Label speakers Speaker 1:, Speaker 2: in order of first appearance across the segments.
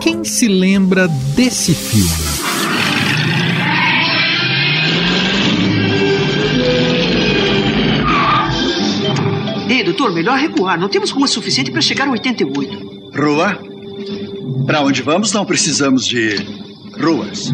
Speaker 1: Quem se lembra desse filme?
Speaker 2: Ei, doutor, melhor recuar. Não temos rua suficiente para chegar a 88.
Speaker 3: Rua? Para onde vamos não precisamos de ruas.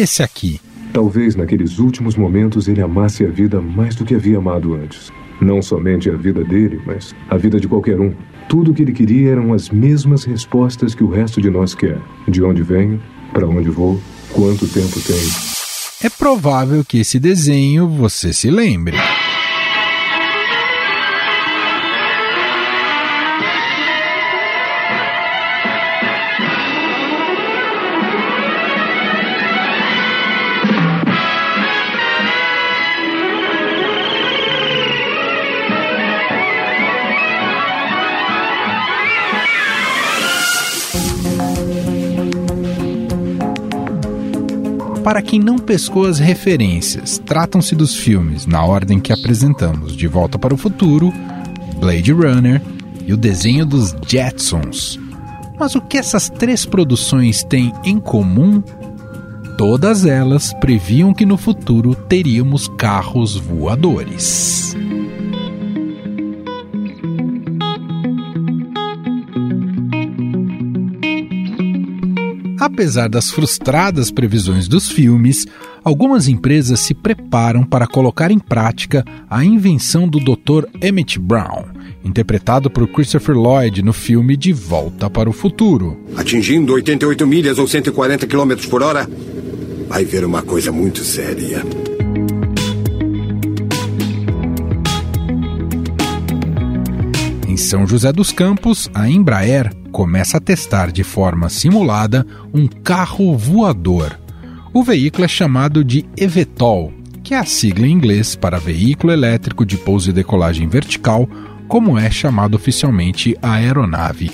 Speaker 1: E desse aqui?
Speaker 4: Talvez naqueles últimos momentos ele amasse a vida mais do que havia amado antes. Não somente a vida dele, mas a vida de qualquer um. Tudo o que ele queria eram as mesmas respostas que o resto de nós quer: de onde venho, para onde vou, quanto tempo tenho.
Speaker 1: É provável que esse desenho você se lembre. Para quem não pescou as referências, tratam-se dos filmes, na ordem que apresentamos, De Volta para o Futuro, Blade Runner e o desenho dos Jetsons. Mas o que essas três produções têm em comum? Todas elas previam que no futuro teríamos carros voadores. Apesar das frustradas previsões dos filmes, algumas empresas se preparam para colocar em prática a invenção do Dr. Emmett Brown, interpretado por Christopher Lloyd no filme De Volta para o Futuro.
Speaker 5: Atingindo 88 milhas ou 140 km por hora, vai ver uma coisa muito séria.
Speaker 1: São José dos Campos, a Embraer começa a testar de forma simulada um carro voador. O veículo é chamado de eVTOL, que é a sigla em inglês para Veículo Elétrico de Pouso e Decolagem Vertical, como é chamado oficialmente a aeronave.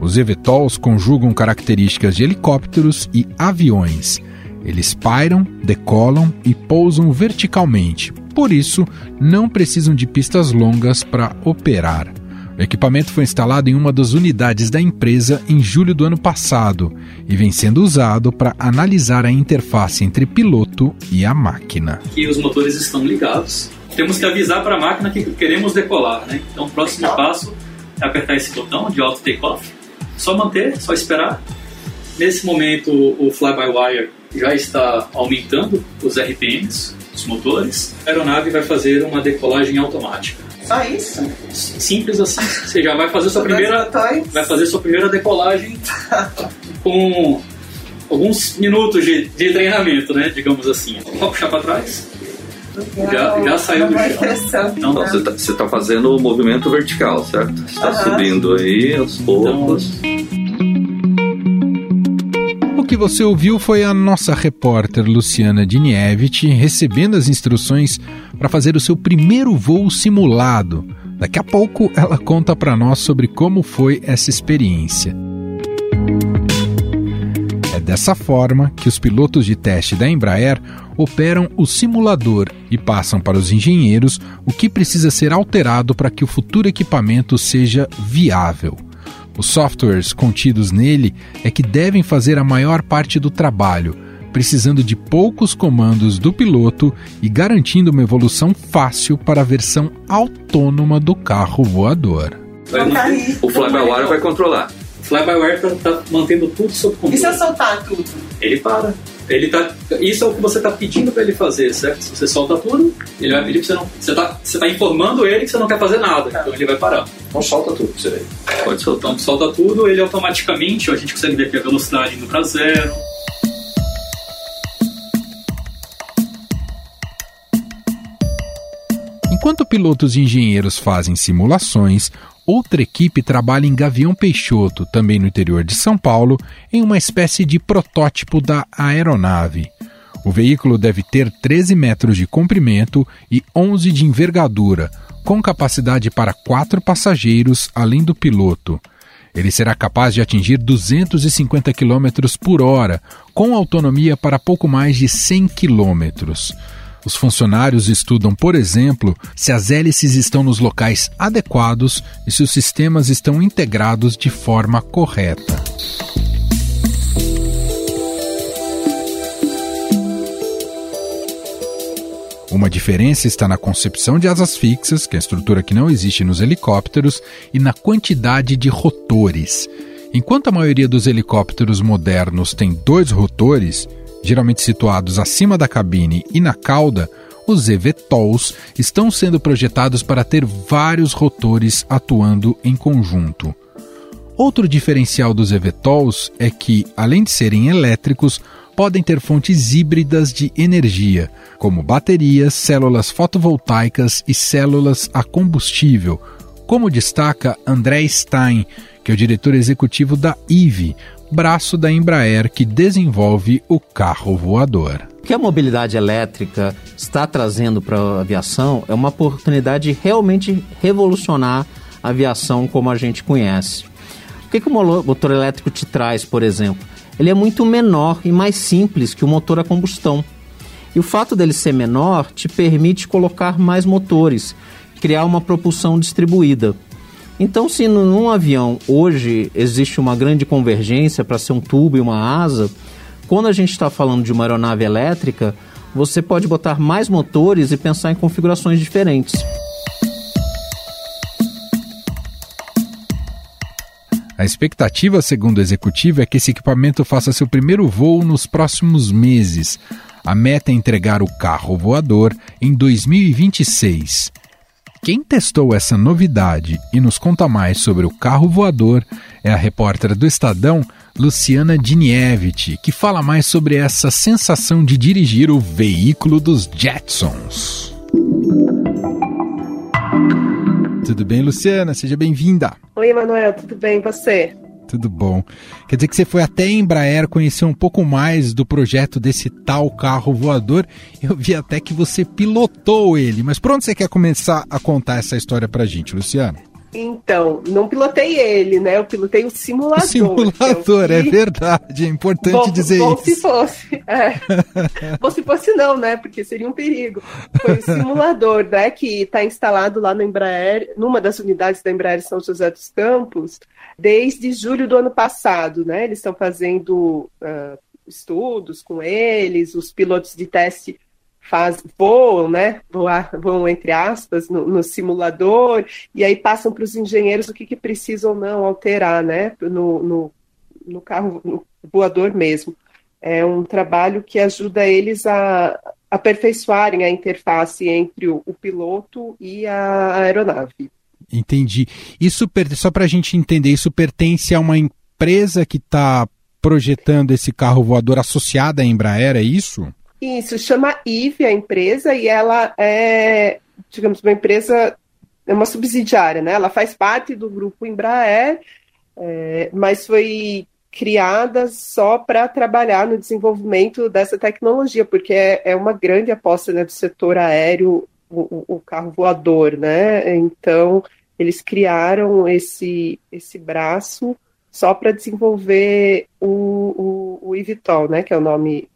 Speaker 1: Os eVTOLs conjugam características de helicópteros e aviões. Eles pairam, decolam e pousam verticalmente, por isso não precisam de pistas longas para operar. O equipamento foi instalado em uma das unidades da empresa em julho do ano passado e vem sendo usado para analisar a interface entre piloto e a máquina.
Speaker 6: E os motores estão ligados. Temos que avisar para a máquina que queremos decolar. Né? Então, o próximo passo é apertar esse botão de auto takeoff. Só manter, só esperar. Nesse momento, o fly-by-wire já está aumentando os RPMs dos motores. A aeronave vai fazer uma decolagem automática.
Speaker 7: Só isso?
Speaker 6: Simples assim. Você já vai fazer sua primeira. Vai fazer sua primeira decolagem com alguns minutos de, de treinamento, né? Digamos assim. Só puxar para trás. Já, já saiu do chão.
Speaker 8: Então, você está tá fazendo o movimento vertical, certo? Você está subindo aí aos poucos. Então,
Speaker 1: que você ouviu foi a nossa repórter Luciana Dinievich recebendo as instruções para fazer o seu primeiro voo simulado. Daqui a pouco ela conta para nós sobre como foi essa experiência. É dessa forma que os pilotos de teste da Embraer operam o simulador e passam para os engenheiros o que precisa ser alterado para que o futuro equipamento seja viável. Os softwares contidos nele é que devem fazer a maior parte do trabalho, precisando de poucos comandos do piloto e garantindo uma evolução fácil para a versão autônoma do carro voador.
Speaker 8: O fly-by-wire vai controlar.
Speaker 6: O fly-by-wire está tá mantendo tudo sob controle.
Speaker 7: E se eu soltar tudo?
Speaker 6: Ele para. Ele tá, isso é o que você está pedindo para ele fazer, certo? Se você solta tudo, ele vai pedir para você não. Você está você tá informando ele que você não quer fazer nada, então ele vai parar.
Speaker 8: Então solta tudo você ver.
Speaker 6: Pode soltar. Então solta tudo, ele automaticamente, a gente consegue ver aqui a velocidade indo para zero.
Speaker 1: Enquanto pilotos e engenheiros fazem simulações, Outra equipe trabalha em Gavião Peixoto, também no interior de São Paulo, em uma espécie de protótipo da aeronave. O veículo deve ter 13 metros de comprimento e 11 de envergadura, com capacidade para quatro passageiros além do piloto. Ele será capaz de atingir 250 km por hora, com autonomia para pouco mais de 100 km. Os funcionários estudam, por exemplo, se as hélices estão nos locais adequados e se os sistemas estão integrados de forma correta. Uma diferença está na concepção de asas fixas, que é a estrutura que não existe nos helicópteros, e na quantidade de rotores. Enquanto a maioria dos helicópteros modernos tem dois rotores, geralmente situados acima da cabine e na cauda, os eVTOLs estão sendo projetados para ter vários rotores atuando em conjunto. Outro diferencial dos eVTOLs é que, além de serem elétricos, podem ter fontes híbridas de energia, como baterias, células fotovoltaicas e células a combustível, como destaca André Stein, que é o diretor executivo da IVE, braço da Embraer que desenvolve o carro voador.
Speaker 7: O que a mobilidade elétrica está trazendo para a aviação é uma oportunidade de realmente revolucionar a aviação como a gente conhece. O que, que o motor elétrico te traz, por exemplo? Ele é muito menor e mais simples que o motor a combustão. E o fato dele ser menor te permite colocar mais motores, criar uma propulsão distribuída. Então, se num avião hoje existe uma grande convergência para ser um tubo e uma asa, quando a gente está falando de uma aeronave elétrica, você pode botar mais motores e pensar em configurações diferentes.
Speaker 1: A expectativa, segundo o executivo, é que esse equipamento faça seu primeiro voo nos próximos meses. A meta é entregar o carro voador em 2026. Quem testou essa novidade e nos conta mais sobre o carro voador é a repórter do Estadão, Luciana Dinievich, que fala mais sobre essa sensação de dirigir o veículo dos Jetsons. Tudo bem, Luciana? Seja bem-vinda.
Speaker 9: Oi, Manuel, tudo bem? E você?
Speaker 1: Tudo bom. Quer dizer que você foi até a Embraer conhecer um pouco mais do projeto desse tal carro voador. Eu vi até que você pilotou ele. Mas por onde você quer começar a contar essa história pra gente, Luciano?
Speaker 9: Então, não pilotei ele, né? Eu pilotei o simulador. O
Speaker 1: simulador, é verdade. É importante bom, dizer
Speaker 9: bom
Speaker 1: isso.
Speaker 9: se fosse. É. bom se fosse não, né? Porque seria um perigo. Foi o simulador, né? Que está instalado lá no Embraer, numa das unidades da Embraer São José dos Campos, desde julho do ano passado, né? Eles estão fazendo uh, estudos com eles, os pilotos de teste faz, voam, né? Voar, voam entre aspas no, no simulador e aí passam para os engenheiros o que, que precisam não alterar, né? No, no, no carro no voador mesmo. É um trabalho que ajuda eles a aperfeiçoarem a interface entre o, o piloto e a aeronave.
Speaker 1: Entendi. Isso só para a gente entender, isso pertence a uma empresa que está projetando esse carro voador associada à Embraer, é isso?
Speaker 9: Isso, chama IVE a empresa e ela é, digamos, uma empresa, é uma subsidiária, né? Ela faz parte do grupo Embraer, é, mas foi criada só para trabalhar no desenvolvimento dessa tecnologia, porque é, é uma grande aposta né, do setor aéreo, o, o, carro voador, né? Então, eles criaram esse, esse braço só para desenvolver o, o, o né? Que é o nome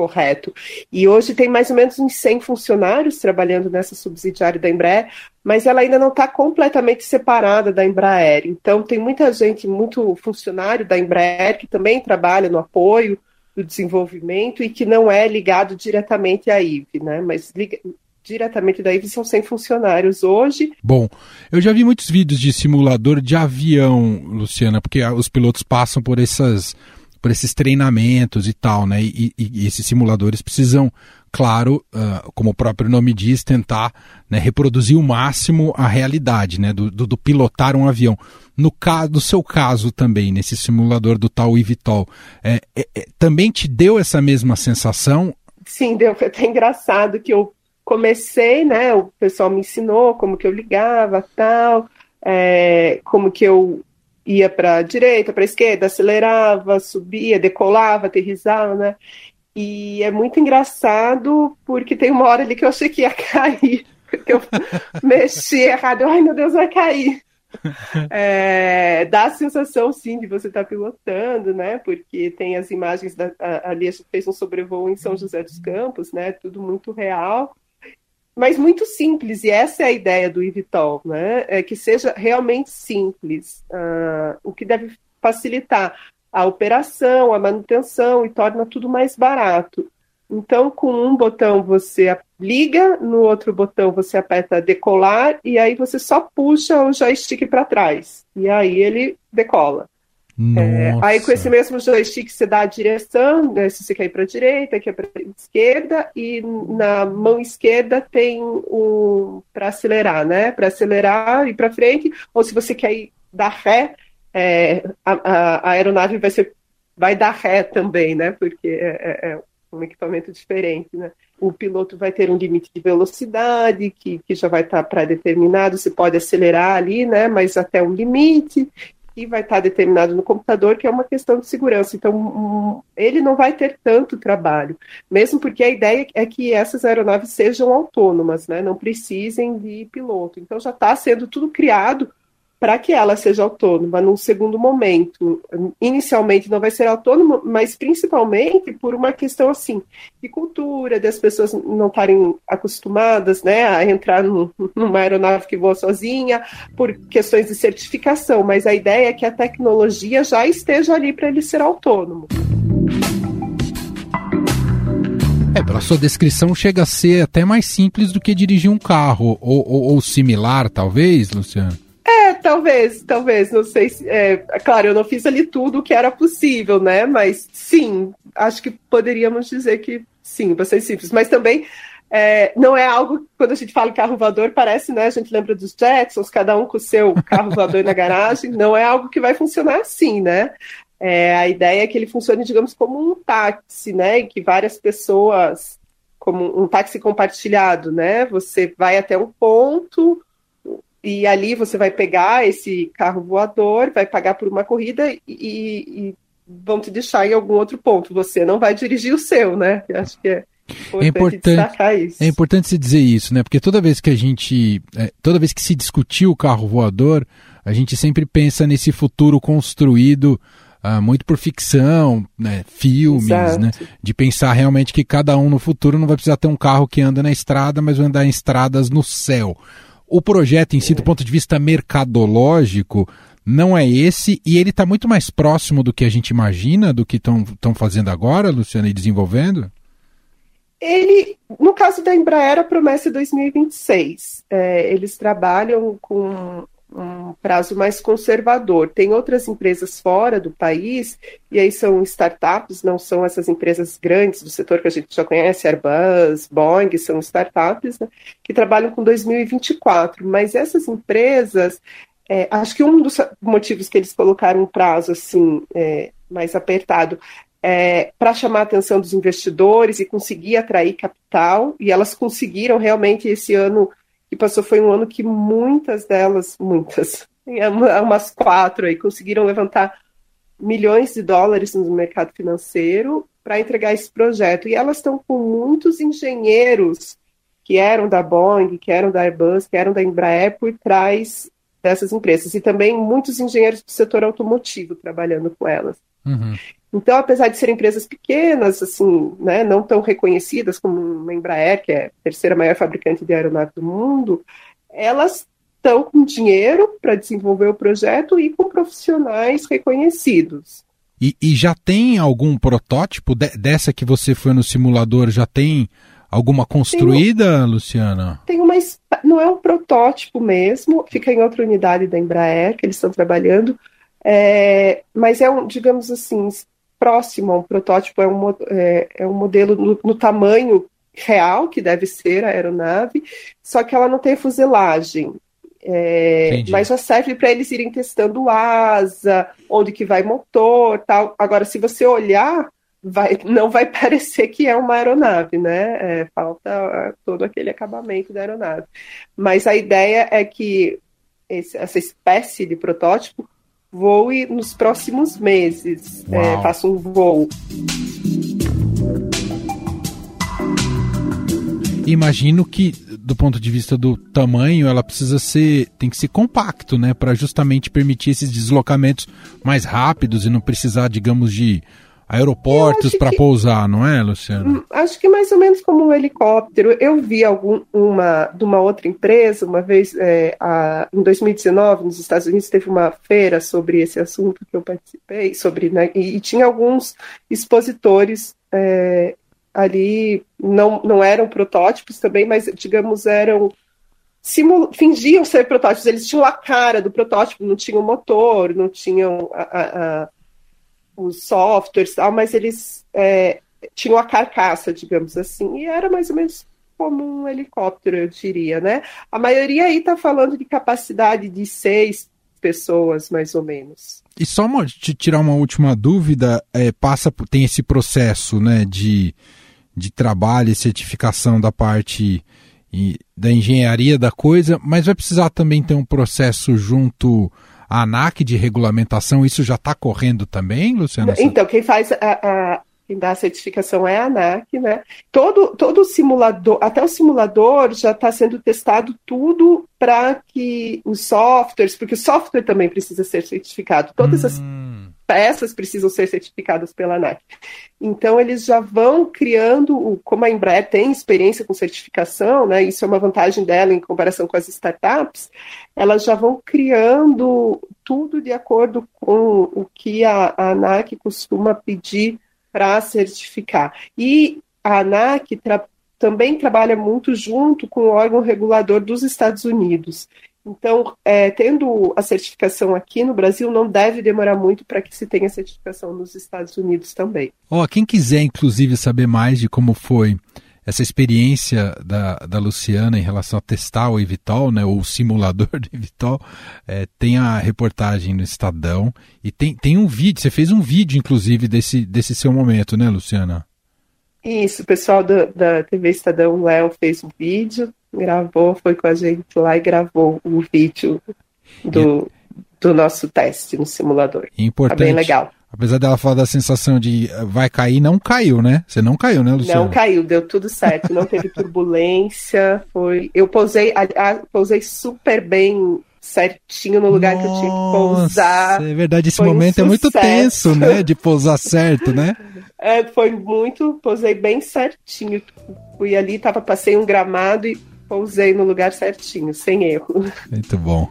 Speaker 9: correto. E hoje tem mais ou menos uns 100 funcionários trabalhando nessa subsidiária da Embraer, mas ela ainda não está completamente separada da Embraer. Então, tem muita gente, muito funcionário da Embraer que também trabalha no apoio do desenvolvimento e que não é ligado diretamente à IVE, né? Mas liga, diretamente da IVE são 100 funcionários hoje.
Speaker 1: Bom, eu já vi muitos vídeos de simulador de avião, Luciana, porque os pilotos passam por essas por esses treinamentos e tal, né? E, e, e esses simuladores precisam, claro, uh, como o próprio nome diz, tentar né, reproduzir o máximo a realidade, né? Do, do, do pilotar um avião. No, caso, no seu caso também, nesse simulador do tal eVTOL, é, é, é, também te deu essa mesma sensação?
Speaker 9: Sim, deu. Foi até engraçado que eu comecei, né? O pessoal me ensinou como que eu ligava, tal, é, como que eu ia para a direita, para a esquerda, acelerava, subia, decolava, aterrizava, né? E é muito engraçado porque tem uma hora ali que eu achei que ia cair, porque eu mexi errado, ai meu Deus, vai cair. é, dá a sensação, sim, de você estar tá pilotando, né? Porque tem as imagens, da, ali a gente fez um sobrevoo em São José dos Campos, né? Tudo muito real, mas muito simples, e essa é a ideia do Ivitol, né? É que seja realmente simples, uh, o que deve facilitar a operação, a manutenção e torna tudo mais barato. Então, com um botão você liga, no outro botão você aperta decolar e aí você só puxa o joystick para trás. E aí ele decola. É, aí com esse mesmo joystick você dá a direção, né, se você quer ir para a direita, quer para a esquerda, e na mão esquerda tem um para acelerar, né? Para acelerar e para frente, ou se você quer ir dar ré, é, a, a, aeronave vai, ser, vai dar ré também, né? Porque é, é, é um equipamento diferente, né? O piloto vai ter um limite de velocidade que, que já vai estar pré-determinado, você pode acelerar ali, né? Mas até um limite que vai estar determinado no computador, que é uma questão de segurança. Então, um, ele não vai ter tanto trabalho, mesmo porque a ideia é que essas aeronaves sejam autônomas, né? Não precisem de piloto. Então, já está sendo tudo criado para que ela seja autônoma num segundo momento. Inicialmente não vai ser autônoma, mas principalmente por uma questão assim de cultura, das pessoas não estarem acostumadas né, a entrar num, numa aeronave que voa sozinha, por questões de certificação, mas a ideia é que a tecnologia já esteja ali para ele ser autônomo.
Speaker 1: É, pela sua descrição chega a ser até mais simples do que dirigir um carro, ou, ou, ou similar, talvez, Luciano?
Speaker 9: Talvez, talvez, não sei se. É, claro, eu não fiz ali tudo o que era possível, né? Mas sim, acho que poderíamos dizer que sim, bastante simples. Mas também é, não é algo, quando a gente fala carro voador, parece, né? A gente lembra dos Jetsons, cada um com o seu carro voador na garagem. Não é algo que vai funcionar assim, né? É, a ideia é que ele funcione, digamos, como um táxi, né? E que várias pessoas, como um táxi compartilhado, né? Você vai até um ponto e ali você vai pegar esse carro voador, vai pagar por uma corrida e, e vão te deixar em algum outro ponto. Você não vai dirigir o seu, né? Eu acho que é
Speaker 1: é importante, é importante se dizer isso, né? Porque toda vez que a gente, é, toda vez que se discutiu o carro voador, a gente sempre pensa nesse futuro construído uh, muito por ficção, né? filmes, né? De pensar realmente que cada um no futuro não vai precisar ter um carro que anda na estrada, mas vai andar em estradas no céu. O projeto em si, do ponto de vista mercadológico, não é esse, e ele está muito mais próximo do que a gente imagina, do que estão fazendo agora, Luciana, e desenvolvendo?
Speaker 9: Ele, no caso da Embraer, a promessa é 2026. É, eles trabalham com um prazo mais conservador. Tem outras empresas fora do país, e aí são startups, não são essas empresas grandes do setor que a gente já conhece, Airbus, Boeing, são startups, né, que trabalham com 2024. Mas essas empresas, é, acho que um dos motivos que eles colocaram um prazo assim é, mais apertado é, para chamar a atenção dos investidores e conseguir atrair capital, e elas conseguiram realmente esse ano que passou foi um ano que muitas delas, muitas, umas quatro aí, conseguiram levantar milhões de dólares no mercado financeiro para entregar esse projeto. E elas estão com muitos engenheiros que eram da Boeing, que eram da Airbus, que eram da Embraer por trás dessas empresas. E também muitos engenheiros do setor automotivo trabalhando com elas. Uhum. Então, apesar de serem empresas pequenas, assim, né, não tão reconhecidas como a Embraer, que é a terceira maior fabricante de aeronave do mundo, elas estão com dinheiro para desenvolver o projeto e com profissionais reconhecidos.
Speaker 1: E, e já tem algum protótipo de, dessa que você foi no simulador? Já tem alguma construída, tem, Luciana?
Speaker 9: Tem uma. Não é um protótipo mesmo, fica em outra unidade da Embraer que eles estão trabalhando, é, mas é um, digamos assim, próximo a um protótipo, é um, é, é um modelo no, no, tamanho real que deve ser a aeronave, só que ela não tem fuselagem. É, mas já serve para eles irem testando asa, onde que vai motor, tal. Agora, se você olhar, vai, não vai parecer que é uma aeronave, né? É, falta todo aquele acabamento da aeronave. Mas a ideia é que esse, essa espécie de protótipo voe nos próximos meses. É, faça um voo.
Speaker 1: imagino que, do ponto de vista do tamanho, ela precisa ser. tem que ser compacto, né? Para justamente permitir esses deslocamentos mais rápidos e não precisar, digamos, de aeroportos para pousar, não é, Luciano? Hum,
Speaker 9: acho que mais ou menos como um helicóptero. Eu vi algum, uma de uma outra empresa, uma vez é, a, em 2019, nos Estados Unidos, teve uma feira sobre esse assunto que eu participei, sobre, né, e, e tinha alguns expositores é, ali, não, não eram protótipos também, mas digamos eram simul... fingiam ser protótipos, eles tinham a cara do protótipo, não tinham motor, não tinham a, a, a os softwares tal, mas eles é, tinham a carcaça, digamos assim, e era mais ou menos como um helicóptero, eu diria, né? A maioria aí está falando de capacidade de seis pessoas, mais ou menos.
Speaker 1: E só uma, te tirar uma última dúvida, é, passa tem esse processo, né, de, de trabalho e certificação da parte e, da engenharia da coisa, mas vai precisar também ter um processo junto a ANAC de regulamentação, isso já está correndo também, Luciana?
Speaker 9: Então, quem faz a, a, quem dá a certificação é a ANAC, né? Todo, todo o simulador, até o simulador já está sendo testado tudo para que os softwares, porque o software também precisa ser certificado, todas hum. as peças precisam ser certificadas pela ANAC. Então, eles já vão criando, como a Embraer tem experiência com certificação, né, isso é uma vantagem dela em comparação com as startups, elas já vão criando tudo de acordo com o que a, a ANAC costuma pedir para certificar. E a ANAC tra também trabalha muito junto com o órgão regulador dos Estados Unidos. Então, é, tendo a certificação aqui no Brasil, não deve demorar muito para que se tenha certificação nos Estados Unidos também.
Speaker 1: Oh, quem quiser, inclusive, saber mais de como foi essa experiência da, da Luciana em relação a testar o Evitol, né, ou o simulador do Evitol, é, tem a reportagem no Estadão e tem, tem um vídeo, você fez um vídeo, inclusive, desse, desse seu momento, né, Luciana?
Speaker 9: Isso, o pessoal da, da TV Estadão, Léo, fez um vídeo, gravou, foi com a gente lá e gravou o vídeo do, do nosso teste no simulador.
Speaker 1: Importante.
Speaker 9: Tá bem legal.
Speaker 1: Apesar dela falar da sensação de eh, vai cair, não caiu, né? Você não caiu, né, Luciano?
Speaker 9: Não caiu, deu tudo certo, não teve turbulência, foi... Eu pousei, a, a, pousei super bem certinho no lugar Nossa, que eu tinha que pousar.
Speaker 1: É verdade, esse momento um é muito tenso, né? De pousar certo, né?
Speaker 9: É, foi muito, pousei bem certinho. Fui ali, tava, passei um gramado e pousei no lugar certinho, sem erro.
Speaker 1: Muito bom.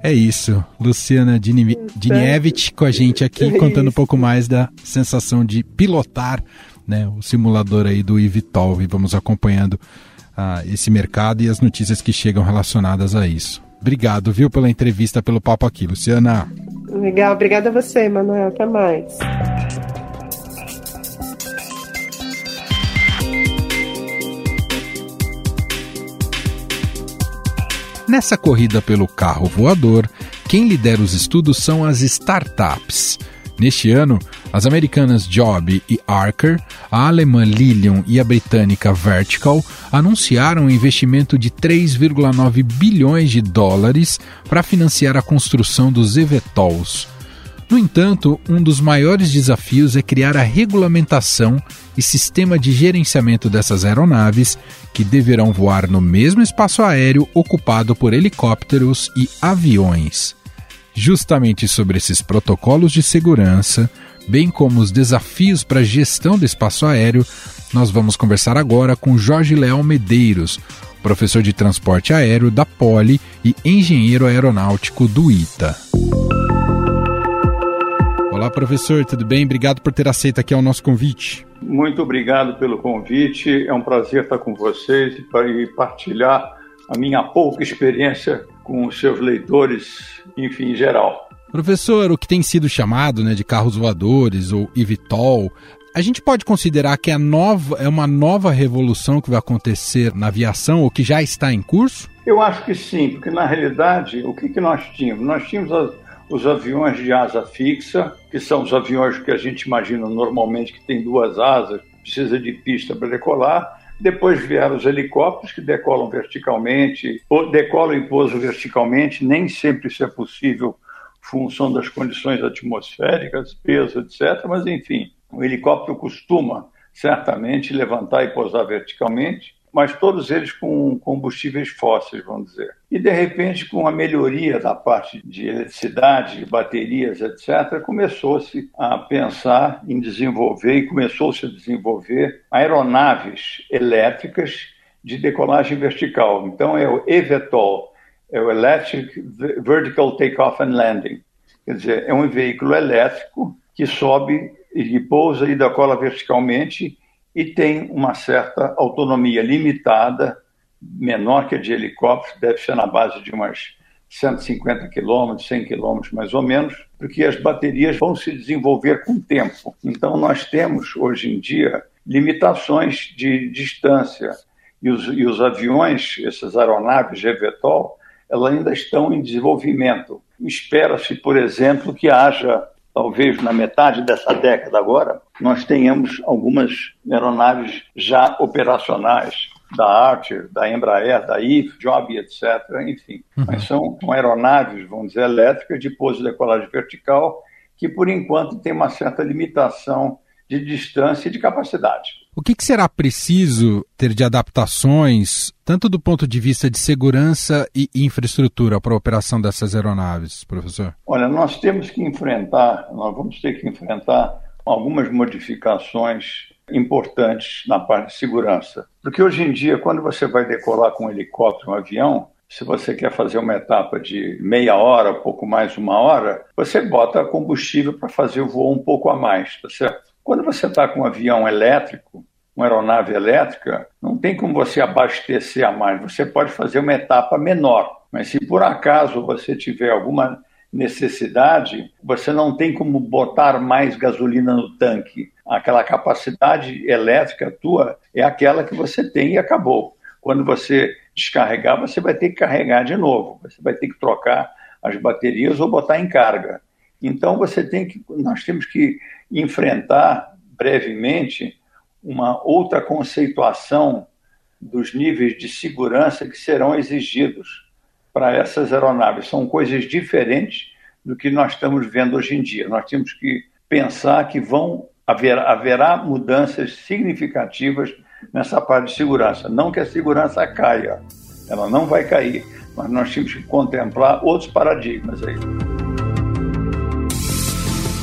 Speaker 1: É isso. Luciana Dinievich com a gente aqui, é contando um pouco mais da sensação de pilotar né, o simulador aí do eVTOL. E vamos acompanhando uh, esse mercado e as notícias que chegam relacionadas a isso. Obrigado, viu, pela entrevista, pelo papo aqui, Luciana.
Speaker 9: Legal, obrigada a você, Manuel. Até mais.
Speaker 1: Nessa corrida pelo carro voador, quem lidera os estudos são as startups. Neste ano, as americanas Job e Archer, a alemã Lilium e a britânica Vertical anunciaram um investimento de 3,9 bilhões de dólares para financiar a construção dos eVTOLs, no entanto, um dos maiores desafios é criar a regulamentação e sistema de gerenciamento dessas aeronaves, que deverão voar no mesmo espaço aéreo ocupado por helicópteros e aviões. Justamente sobre esses protocolos de segurança, bem como os desafios para a gestão do espaço aéreo, nós vamos conversar agora com Jorge Leal Medeiros, professor de transporte aéreo da Poli e engenheiro aeronáutico do ITA. Olá, professor, tudo bem? Obrigado por ter aceito aqui o nosso convite.
Speaker 10: Muito obrigado pelo convite. É um prazer estar com vocês e partilhar a minha pouca experiência com os seus leitores, enfim, em geral.
Speaker 1: Professor, o que tem sido chamado né, de carros voadores ou eVTOL, a gente pode considerar que é, nova, é uma nova revolução que vai acontecer na aviação ou que já está em curso?
Speaker 10: Eu acho que sim, porque na realidade, o que, que nós tínhamos? Nós tínhamos as os aviões de asa fixa, que são os aviões que a gente imagina normalmente que tem duas asas, precisa de pista para decolar. Depois vieram os helicópteros que decolam verticalmente, decolam e pousam verticalmente, nem sempre isso é possível função das condições atmosféricas, peso, etc. Mas enfim, o helicóptero costuma certamente levantar e pousar verticalmente. Mas todos eles com combustíveis fósseis, vamos dizer. E, de repente, com a melhoria da parte de eletricidade, baterias, etc., começou-se a pensar em desenvolver e começou-se a desenvolver aeronaves elétricas de decolagem vertical. Então, é o eVTOL, é o Electric Vertical Takeoff and Landing. Quer dizer, é um veículo elétrico que sobe e pousa e decola verticalmente e tem uma certa autonomia limitada, menor que a de helicóptero, deve ser na base de umas 150 quilômetros, 100 quilômetros mais ou menos, porque as baterias vão se desenvolver com o tempo. Então, nós temos, hoje em dia, limitações de distância. E os, e os aviões, essas aeronaves GVTOL, elas ainda estão em desenvolvimento. Espera-se, por exemplo, que haja, talvez na metade dessa década agora, nós tenhamos algumas aeronaves já operacionais da Archer, da Embraer, da IF, Joby, etc. Enfim, uhum. mas são, aeronaves, vamos dizer, elétricas de pouso de decolagem vertical que, por enquanto, tem uma certa limitação de distância e de capacidade.
Speaker 1: O que, que, será preciso ter de adaptações, tanto do ponto de vista de segurança e infraestrutura, para a operação dessas aeronaves, professor?
Speaker 10: Olha, nós temos que enfrentar, nós vamos ter que enfrentar algumas modificações importantes na parte de segurança. Porque hoje em dia, quando você vai decolar com um helicóptero, um avião, se você quer fazer uma etapa de meia hora, pouco mais uma hora, você bota combustível para fazer o voo um pouco a mais, tá certo? Quando você está com um avião elétrico, uma aeronave elétrica, não tem como você abastecer a mais. Você pode fazer uma etapa menor, mas se por acaso você tiver alguma necessidade, você não tem como botar mais gasolina no tanque. Aquela capacidade elétrica tua é aquela que você tem e acabou. Quando você descarregar, você vai ter que carregar de novo. Você vai ter que trocar as baterias ou botar em carga. Então você tem que, nós temos que enfrentar brevemente uma outra conceituação dos níveis de segurança que serão exigidos para essas aeronaves. São coisas diferentes do que nós estamos vendo hoje em dia. Nós temos que pensar que vão haver, haverá mudanças significativas nessa parte de segurança. Não que a segurança caia, ela não vai cair, mas nós temos que contemplar outros paradigmas aí.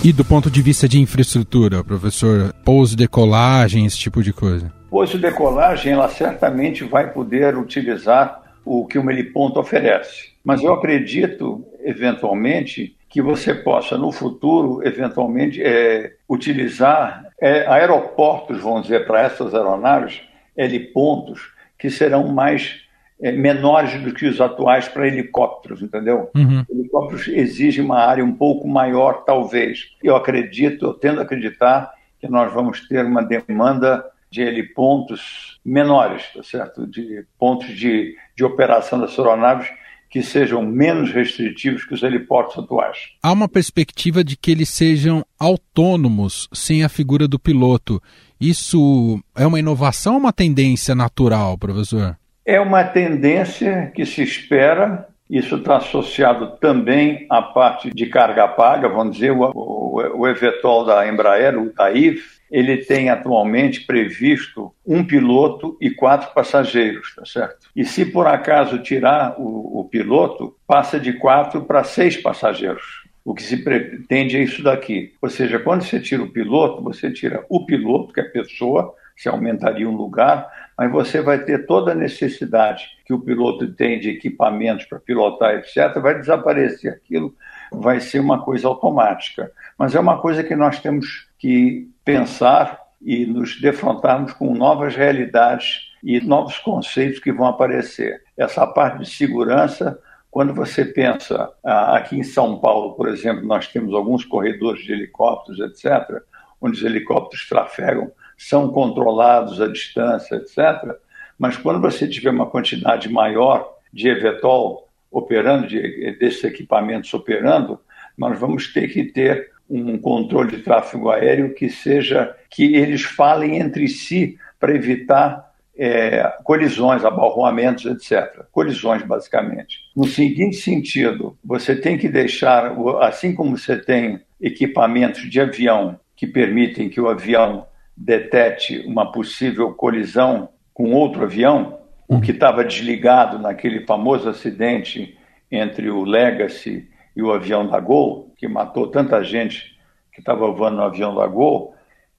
Speaker 1: E do ponto de vista de infraestrutura, professor, pouso, decolagem, esse tipo de coisa?
Speaker 10: Pouso, decolagem, ela certamente vai poder utilizar o que o heliponto oferece. Mas eu acredito, eventualmente, que você possa, no futuro, eventualmente, é, utilizar é, aeroportos, vamos dizer, para essas aeronaves, helipontos, que serão mais menores do que os atuais para helicópteros, entendeu? Uhum. Helicópteros exigem uma área um pouco maior, talvez. Eu acredito, eu tendo a acreditar que nós vamos ter uma demanda de helipontos menores, tá certo? De pontos de, de operação das aeronaves que sejam menos restritivos que os heliportos atuais.
Speaker 1: Há uma perspectiva de que eles sejam autônomos sem a figura do piloto. Isso é uma inovação ou uma tendência natural, professor?
Speaker 10: É uma tendência que se espera. Isso está associado também à parte de carga paga, vamos dizer, o, o, o eVTOL da Embraer, o TAIF, ele tem atualmente previsto um piloto e quatro passageiros, tá certo? E se por acaso tirar o, o piloto, passa de quatro para seis passageiros. O que se pretende é isso daqui. Ou seja, quando você tira o piloto, você tira o piloto, que é a pessoa, se aumentaria um lugar, mas você vai ter toda a necessidade que o piloto tem de equipamentos para pilotar, etc., vai desaparecer aquilo, vai ser uma coisa automática. Mas é uma coisa que nós temos que pensar e nos defrontarmos com novas realidades e novos conceitos que vão aparecer. Essa parte de segurança, quando você pensa ah, aqui em São Paulo, por exemplo, nós temos alguns corredores de helicópteros, etc., onde os helicópteros trafegam são controlados à distância, etc. Mas quando você tiver uma quantidade maior de eVTOL operando, de, desses equipamentos operando, nós vamos ter que ter um controle de tráfego aéreo que seja que eles falem entre si para evitar é, colisões, abalroamentos, etc. Colisões, basicamente. No seguinte sentido, você tem que deixar, assim como você tem equipamentos de avião que permitem que o avião detete uma possível colisão com outro avião, o que estava desligado naquele famoso acidente entre o Legacy e o avião da Gol, que matou tanta gente que estava voando no avião da Gol,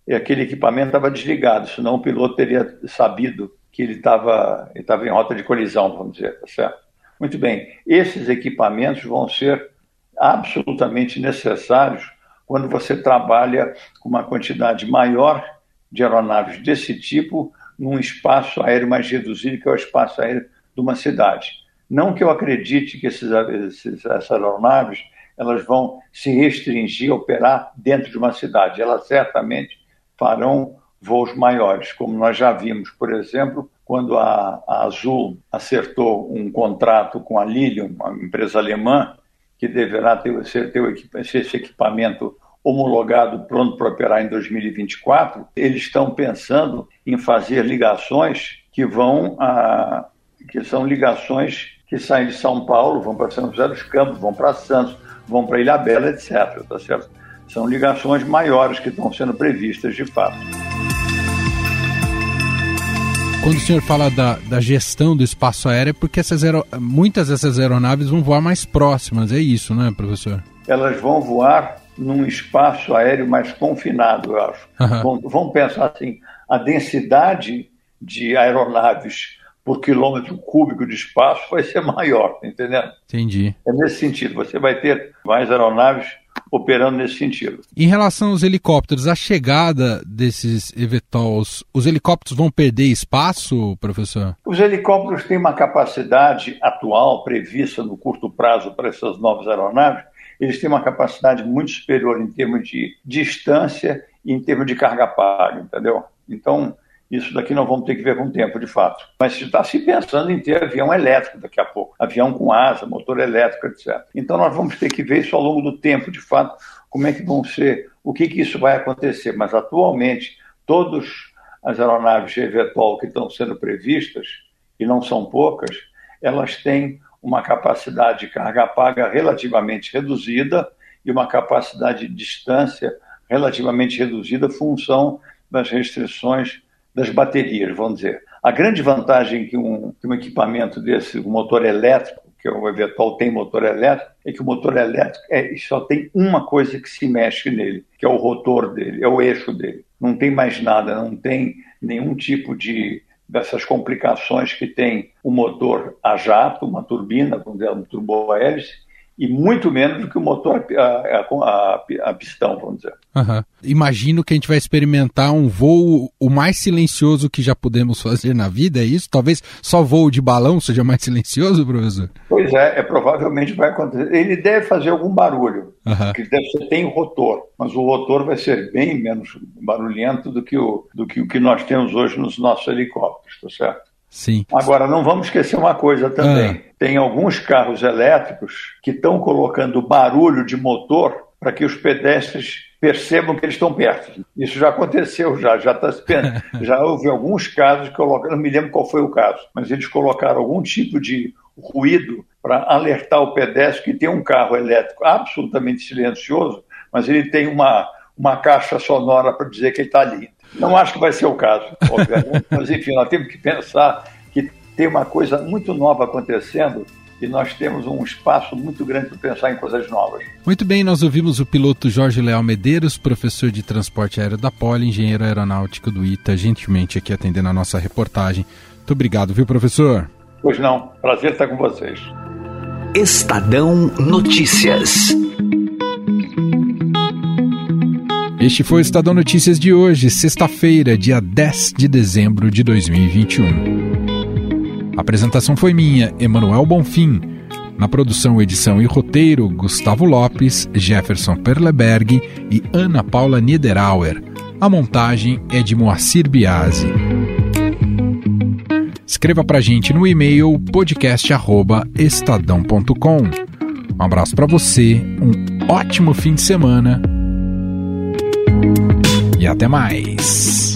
Speaker 10: e aquele equipamento estava desligado, senão o piloto teria sabido que ele estava ele em rota de colisão, vamos dizer, tá certo? Muito bem, esses equipamentos vão ser absolutamente necessários quando você trabalha com uma quantidade maior de aeronaves desse tipo num espaço aéreo mais reduzido, que é o espaço aéreo de uma cidade. Não que eu acredite que esses, esses, essas aeronaves elas vão se restringir a operar dentro de uma cidade. Elas certamente farão voos maiores, como nós já vimos, por exemplo, quando a, a Azul acertou um contrato com a Lilium, uma empresa alemã, que deverá ter, ter, ter esse equipamento homologado, pronto para operar em 2024, eles estão pensando em fazer ligações que vão a, que são ligações que saem de São Paulo, vão para São José dos Campos, vão para Santos, vão para Ilha Bela, etc. Tá certo? São ligações maiores que estão sendo previstas de fato.
Speaker 1: Quando o senhor fala da, da gestão do espaço aéreo, é porque essas aero... muitas dessas aeronaves vão voar mais próximas, é isso, né, professor?
Speaker 10: Elas vão voar num espaço aéreo mais confinado, eu acho. Uhum. Vão, vão pensar assim, a densidade de aeronaves por quilômetro cúbico de espaço vai ser maior, tá entendendo?
Speaker 1: Entendi.
Speaker 10: É nesse sentido. Você vai ter mais aeronaves operando nesse sentido.
Speaker 1: Em relação aos helicópteros, a chegada desses eVTOLs, os helicópteros vão perder espaço, professor?
Speaker 10: Os helicópteros têm uma capacidade atual prevista no curto prazo para essas novas aeronaves eles têm uma capacidade muito superior em termos de distância e em termos de carga paga, entendeu? Então, isso daqui nós vamos ter que ver com o tempo, de fato. Mas está se pensando em ter avião elétrico daqui a pouco, avião com asa, motor elétrico, etc. Então nós vamos ter que ver isso ao longo do tempo, de fato, como é que vão ser, o que, que isso vai acontecer. Mas atualmente, todas as aeronaves de eVTOL que estão sendo previstas, e não são poucas, elas têm uma capacidade de carga paga relativamente reduzida e uma capacidade de distância relativamente reduzida, função das restrições das baterias, vamos dizer. A grande vantagem que um, que um equipamento desse, um motor elétrico, que o eVTOL tem motor elétrico, é que o motor elétrico é, só tem uma coisa que se mexe nele, que é o rotor dele, é o eixo dele. Não tem mais nada, não tem nenhum tipo de dessas complicações que tem o motor a jato, uma turbina, com um turbohélice, e muito menos do que o motor a, a, a, a pistão, vamos dizer.
Speaker 1: Uhum. Imagino que a gente vai experimentar um voo o mais silencioso que já podemos fazer na vida, é isso? Talvez só voo de balão seja mais silencioso, professor?
Speaker 10: Pois é, é provavelmente vai acontecer. Ele deve fazer algum barulho, uhum. porque deve ser, tem rotor, mas o rotor vai ser bem menos barulhento do que o, do que, o que nós temos hoje nos nossos helicópteros, tá certo?
Speaker 1: Sim.
Speaker 10: Agora, não vamos esquecer uma coisa também. Ah. Tem alguns carros elétricos que estão colocando barulho de motor para que os pedestres percebam que eles estão perto. Isso já aconteceu, já, já, tá, já houve alguns casos que colocaram, não me lembro qual foi o caso, mas eles colocaram algum tipo de ruído para alertar o pedestre que tem um carro elétrico absolutamente silencioso, mas ele tem uma, uma caixa sonora para dizer que ele está ali. Não acho que vai ser o caso, obviamente, mas enfim, nós temos que pensar que tem uma coisa muito nova acontecendo e nós temos um espaço muito grande para pensar em coisas novas.
Speaker 1: Muito bem, nós ouvimos o piloto Jorge Leal Medeiros, professor de transporte aéreo da Poli, engenheiro aeronáutico do ITA, gentilmente aqui atendendo a nossa reportagem. Muito obrigado, viu, professor?
Speaker 10: Pois não, prazer estar com vocês.
Speaker 2: Estadão Notícias.
Speaker 1: Este foi o Estadão Notícias de hoje, sexta-feira, dia 10 de dezembro de 2021. A apresentação foi minha, Emanuel Bonfim. Na produção, edição e roteiro, Gustavo Lopes, Jefferson Perleberg e Ana Paula Niederauer. A montagem é de Moacir Biasi. Escreva pra gente no e-mail podcast@estadão.com. Um abraço para você, um ótimo fim de semana e até mais.